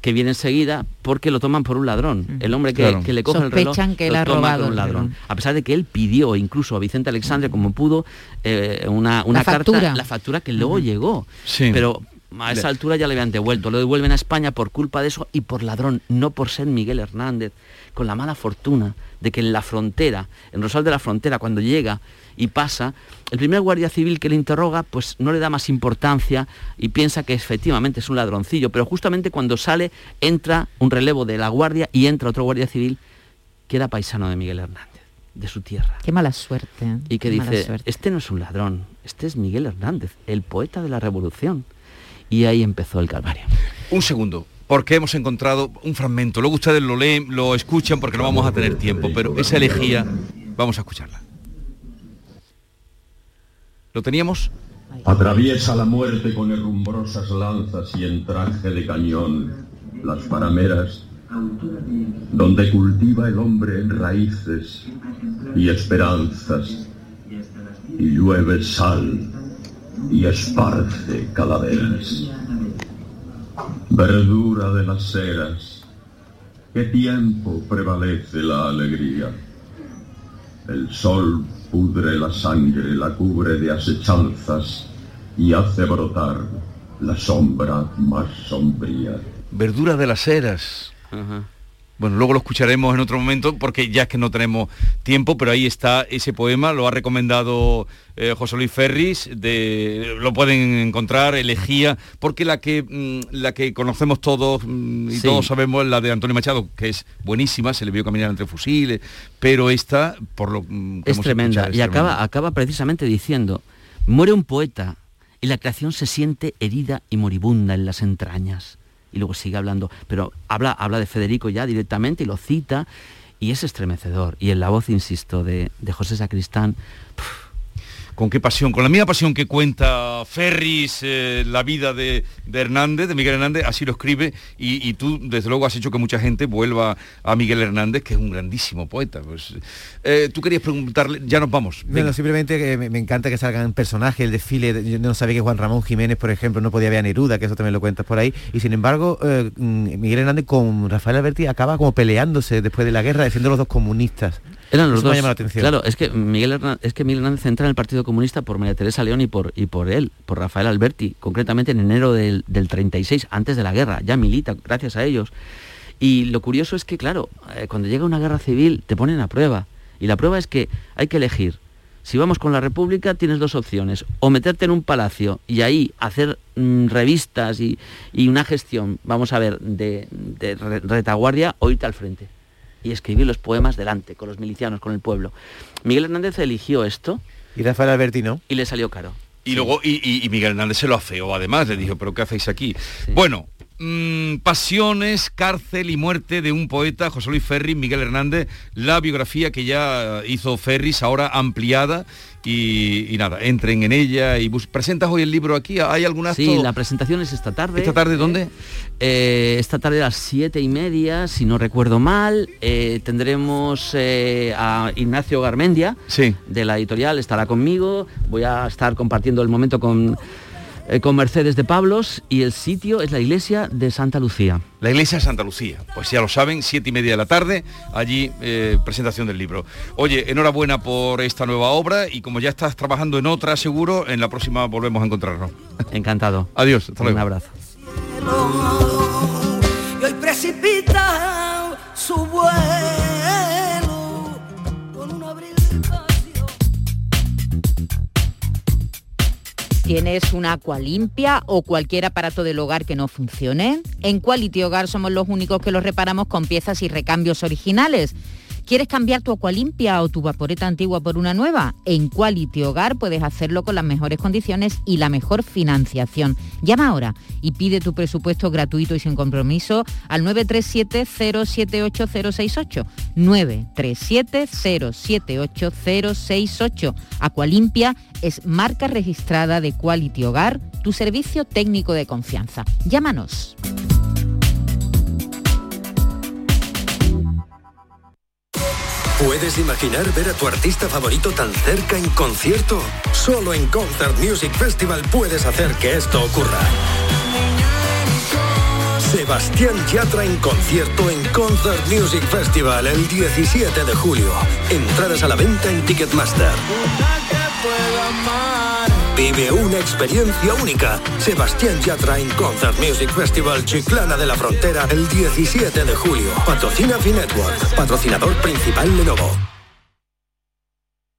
que viene enseguida porque lo toman por un ladrón. El hombre que, le coge el reloj que lo toma por un ladrón. A pesar de que él pidió incluso a Vicente Alexandre, como pudo, eh, una, una carta, la factura que luego llegó. Pero a esa altura ya le habían devuelto. Lo devuelven a España por culpa de eso y por ladrón, no por ser Miguel Hernández, con la mala fortuna de que en la frontera, en Rosal de la Frontera, cuando llega y pasa, el primer guardia civil que le interroga, pues no le da más importancia y piensa que efectivamente es un ladroncillo, pero justamente cuando sale entra un relevo de la guardia y entra otro guardia civil que era paisano de Miguel Hernández, de su tierra. Qué mala suerte. Y que dice, este no es un ladrón, este es Miguel Hernández, el poeta de la revolución y ahí empezó el calvario. Un segundo, porque hemos encontrado un fragmento. Luego ustedes lo leen, lo escuchan porque no vamos a tener tiempo, pero esa elegía, vamos a escucharla. ¿Lo teníamos? Atraviesa la muerte con herrumbrosas lanzas y en traje de cañón las parameras donde cultiva el hombre en raíces y esperanzas y llueve sal y esparce calaveras. Verdura de las eras, ¿qué tiempo prevalece la alegría? El sol pudre la sangre, la cubre de asechanzas y hace brotar la sombra más sombría. Verdura de las eras. Bueno, luego lo escucharemos en otro momento porque ya es que no tenemos tiempo, pero ahí está ese poema, lo ha recomendado eh, José Luis Ferris, de, lo pueden encontrar, elegía, porque la que, mm, la que conocemos todos mm, y todos sabemos es la de Antonio Machado, que es buenísima, se le vio caminar entre fusiles, pero esta, por lo mm, que es tremenda, y acaba, acaba precisamente diciendo, muere un poeta y la creación se siente herida y moribunda en las entrañas y luego sigue hablando, pero habla, habla de Federico ya directamente y lo cita y es estremecedor. Y en la voz, insisto, de, de José Sacristán, con qué pasión, con la misma pasión que cuenta Ferris eh, la vida de, Hernández, de Miguel Hernández, así lo escribe, y, tú desde luego has hecho que mucha gente vuelva a Miguel Hernández, que es un grandísimo poeta. Pues, eh, tú querías preguntarle, ya nos vamos. Bueno, simplemente que me, encanta que salgan personajes, el desfile, yo no sabía que Juan Ramón Jiménez, por ejemplo, no podía ver a Neruda, que eso también lo cuentas por ahí, y sin embargo, eh, mm, Miguel Hernández con Rafael Alberti acaba como peleándose después de la guerra, defiendo los dos comunistas. Eran los dos. la atención. Claro, es que Miguel Hernández, es que Miguel Hernández entra en el Partido Comunista por María Teresa León y por, y por él, por Rafael Alberti, concretamente en enero del, 36, antes de la guerra, ya milita, gracias a ellos. Y lo curioso es que, claro, eh, cuando llega una guerra civil te ponen a prueba. Y la prueba es que hay que elegir. Si vamos con la República tienes dos opciones. O meterte en un palacio y ahí hacer mm, revistas y, una gestión, vamos a ver, de, de retaguardia o irte al frente y escribir los poemas delante, con los milicianos, con el pueblo. Miguel Hernández eligió esto. Y Rafael Alberti no. Y le salió caro. Y luego, y, Miguel Hernández se lo afeó además, le dijo, pero ¿qué hacéis aquí? Bueno, Mm, pasiones, cárcel y muerte de un poeta, José Luis Ferris, Miguel Hernández, la biografía que ya hizo Ferris, ahora ampliada. Y, nada, entren en ella y presentas hoy el libro aquí. ¿Hay alguna Sí, la presentación es esta tarde. ¿Esta tarde dónde? Eh, esta tarde a las siete y media, si no recuerdo mal. Eh, tendremos eh, a Ignacio Garmendia sí. de la editorial, estará conmigo. Voy a estar compartiendo el momento con eh, con Mercedes de Pablos y el sitio es la iglesia de Santa Lucía. La iglesia de Santa Lucía, pues ya lo saben, siete y media de la tarde, allí eh, presentación del libro. Oye, enhorabuena por esta nueva obra y como ya estás trabajando en otra, seguro, en la próxima volvemos a encontrarnos. Encantado. Adiós, hasta luego. Un abrazo. su ¿Tienes una agua limpia o cualquier aparato del hogar que no funcione? En Quality Hogar somos los únicos que los reparamos con piezas y recambios originales. ¿Quieres cambiar tu agua limpia o tu vaporeta antigua por una nueva? En Quality Hogar puedes hacerlo con las mejores condiciones y la mejor financiación. Llama ahora y pide tu presupuesto gratuito y sin compromiso al 937-078-068. 937-078-068. Agua limpia es marca registrada de Quality Hogar, tu servicio técnico de confianza. Llámanos. ¿Puedes imaginar ver a tu artista favorito tan cerca en concierto? Solo en Concert Music Festival puedes hacer que esto ocurra. Sebastián Yatra en concierto en Concert Music Festival el 17 de julio. Entradas a la venta en Ticketmaster. Vive una experiencia única. Sebastián Yatra en Concert Music Festival Chiclana de la Frontera el 17 de julio. Patrocina Finetwork, patrocinador principal Lenovo.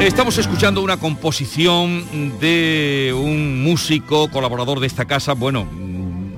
Estamos escuchando una composición de un músico colaborador de esta casa, bueno,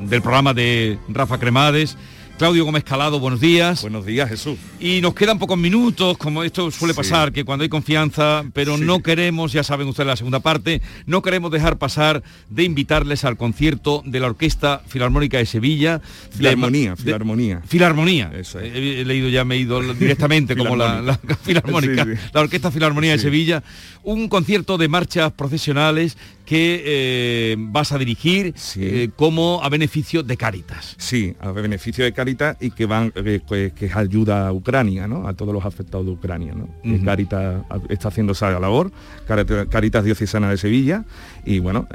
del programa de Rafa Cremades, Claudio Gómez Calado, buenos días. Buenos días, Jesús. Y nos quedan pocos minutos, como esto suele pasar, que cuando hay confianza, pero no queremos, ya saben ustedes la segunda parte, no queremos dejar pasar de invitarles al concierto de la Orquesta Filarmónica de Sevilla. Filarmonía, Filarmonía. Filarmonía. He, leído ya, me he ido directamente como la, Filarmónica. La Orquesta Filarmonía de Sevilla. Un concierto de marchas procesionales que eh, vas a dirigir eh, como a beneficio de Cáritas. Sí, a beneficio de Cáritas y que van eh, que, ayuda a Ucrania, ¿no? A todos los afectados de Ucrania, ¿no? Cáritas está haciendo esa labor, Cáritas Diocesana de Sevilla y bueno,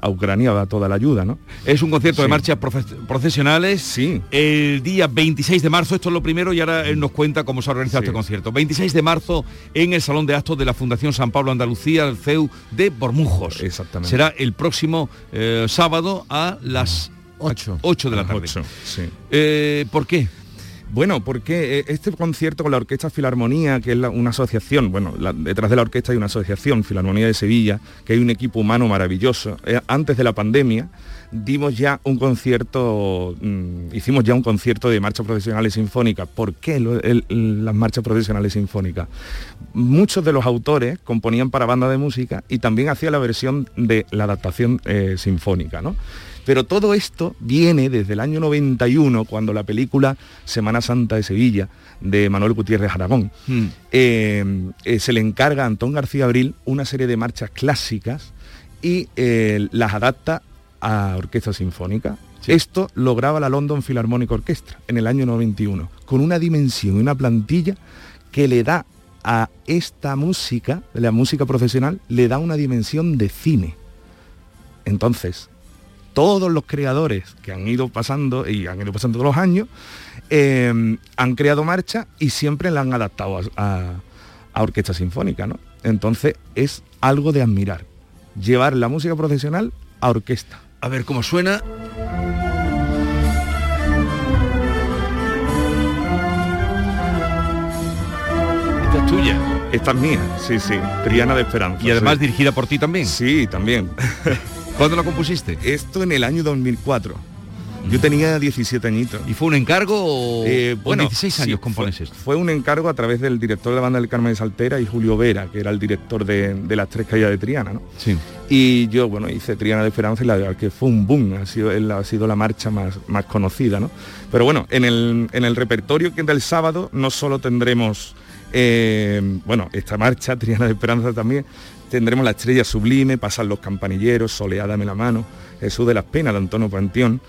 a Ucrania va toda la ayuda, ¿no? Es un concierto de marchas procesionales. Sí. El día 26 de marzo, esto es lo primero y ahora él nos cuenta cómo se ha organizado este concierto. 26 de marzo en el Salón de Actos de la Fundación San Pablo Andalucía, el CEU de Bormujos. Será el próximo eh, sábado a las 8, 8 de la tarde. Eh, ¿Por qué? Bueno, porque eh, este concierto con la Orquesta Filarmonía, que es una asociación, bueno, detrás de la orquesta hay una asociación, Filarmonía de Sevilla, que hay un equipo humano maravilloso. antes de la pandemia dimos ya un concierto, mm, hicimos ya un concierto de marchas profesionales sinfónicas. ¿Por qué las marchas profesionales sinfónicas? Muchos de los autores componían para banda de música y también hacía la versión de la adaptación eh, sinfónica, ¿no? Pero todo esto viene desde el año 91, cuando la película Semana Santa de Sevilla, de Manuel Gutiérrez Aragón, hmm. eh, eh, se le encarga a Antón García Abril una serie de marchas clásicas y las adapta a orquesta sinfónica. Esto lo graba la London Philharmonic Orchestra en el año 91, con una dimensión y una plantilla que le da a esta música, la música profesional, le da una dimensión de cine. Entonces, todos los creadores que han ido pasando y han ido pasando todos los años, eh, han creado marcha y siempre la han adaptado a, a orquesta sinfónica, ¿no? Entonces es algo de admirar, llevar la música profesional a orquesta. A ver cómo suena. Esta es tuya. Esta es mía, sí, sí. Triana de Esperanza. Y además dirigida por ti también. Sí, también. ¿Cuándo la compusiste? Esto en el año 2004. Yo tenía 17 añitos. ¿Y fue un encargo o eh, bueno, 16 años compones fue, fue, un encargo a través del director de la banda del Carmen de Saltera y Julio Vera, que era el director de, las tres caídas de Triana, ¿no? Sí. Y yo, bueno, hice Triana de Esperanza y la verdad que fue un boom, ha sido, ha sido la marcha más, más conocida, ¿no? Pero bueno, en el, en el repertorio que del sábado no solo tendremos, eh, bueno, esta marcha, Triana de Esperanza también, tendremos la estrella sublime, pasan los campanilleros, Soleádame la mano, Jesús de las Penas de Antonio Panteón,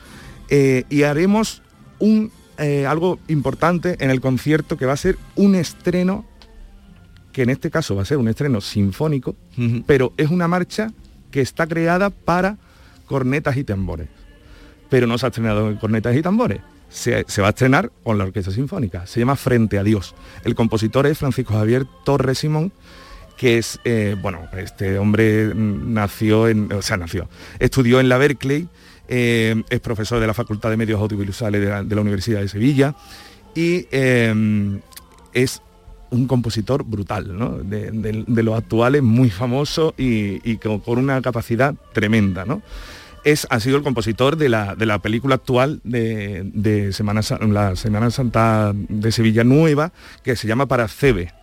eh, y haremos un, eh, algo importante en el concierto que va a ser un estreno, que en este caso va a ser un estreno sinfónico, pero es una marcha que está creada para cornetas y tambores. Pero no se ha estrenado en cornetas y tambores. Se, va a estrenar con la Orquesta Sinfónica. Se llama Frente a Dios. El compositor es Francisco Javier Torres Simón, que es, eh, bueno, este hombre nació en, o sea, nació, estudió en la Berkeley eh, es profesor de la Facultad de Medios Audiovisuales de la, Universidad de Sevilla y eh, es un compositor brutal, de, los actuales, muy famoso y, con, una capacidad tremenda. ¿no? Es, ha sido el compositor de la, película actual de, Semana, la Semana Santa de Sevilla Nueva, que se llama Para Cebe.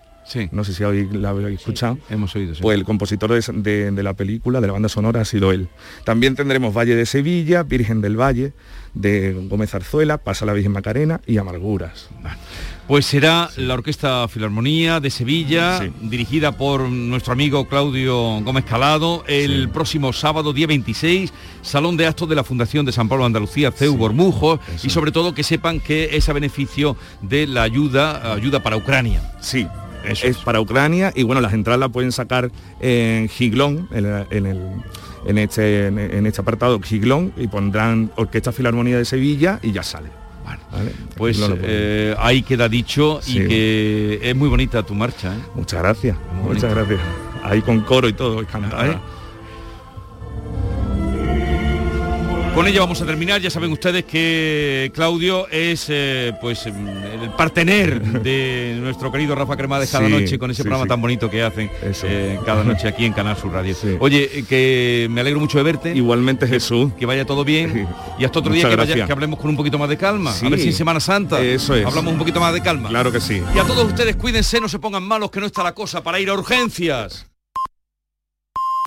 No sé si habéis, la habéis escuchado. hemos oído. Pues el compositor de, la película, de la banda sonora, ha sido él. También tendremos Valle de Sevilla, Virgen del Valle, de Gómez Arzuela, Pasa la Virgen Macarena y Amarguras. Pues será la Orquesta Filarmonía de Sevilla, dirigida por nuestro amigo Claudio Gómez Calado, el próximo sábado, día 26, Salón de Actos de la Fundación de San Pablo Andalucía, CEU Bormujo, y sobre todo que sepan que es a beneficio de la ayuda, ayuda para Ucrania. Sí, es, para Ucrania y bueno, las entradas las pueden sacar en Giglón, en, este, en este apartado Giglón y pondrán Orquesta Filarmonía de Sevilla y ya sale. Pues eh, ahí queda dicho y que es muy bonita tu marcha. ¿eh? Muchas gracias, muchas gracias. Ahí con coro y todo, es cantada. Con ella vamos a terminar. Ya saben ustedes que Claudio es eh, pues mm, el partener de nuestro querido Rafa Cremades cada noche con ese programa tan bonito que hacen eh, cada noche aquí en Canal Sur Radio. Oye, eh, que me alegro mucho de verte. Igualmente Jesús. Que vaya todo bien. Y hasta otro día que, que, hablemos con un poquito más de calma. A ver si en Semana Santa Eso es. hablamos un poquito más de calma. Claro que sí. Y a todos ustedes cuídense, no se pongan malos, que no está la cosa para ir a urgencias.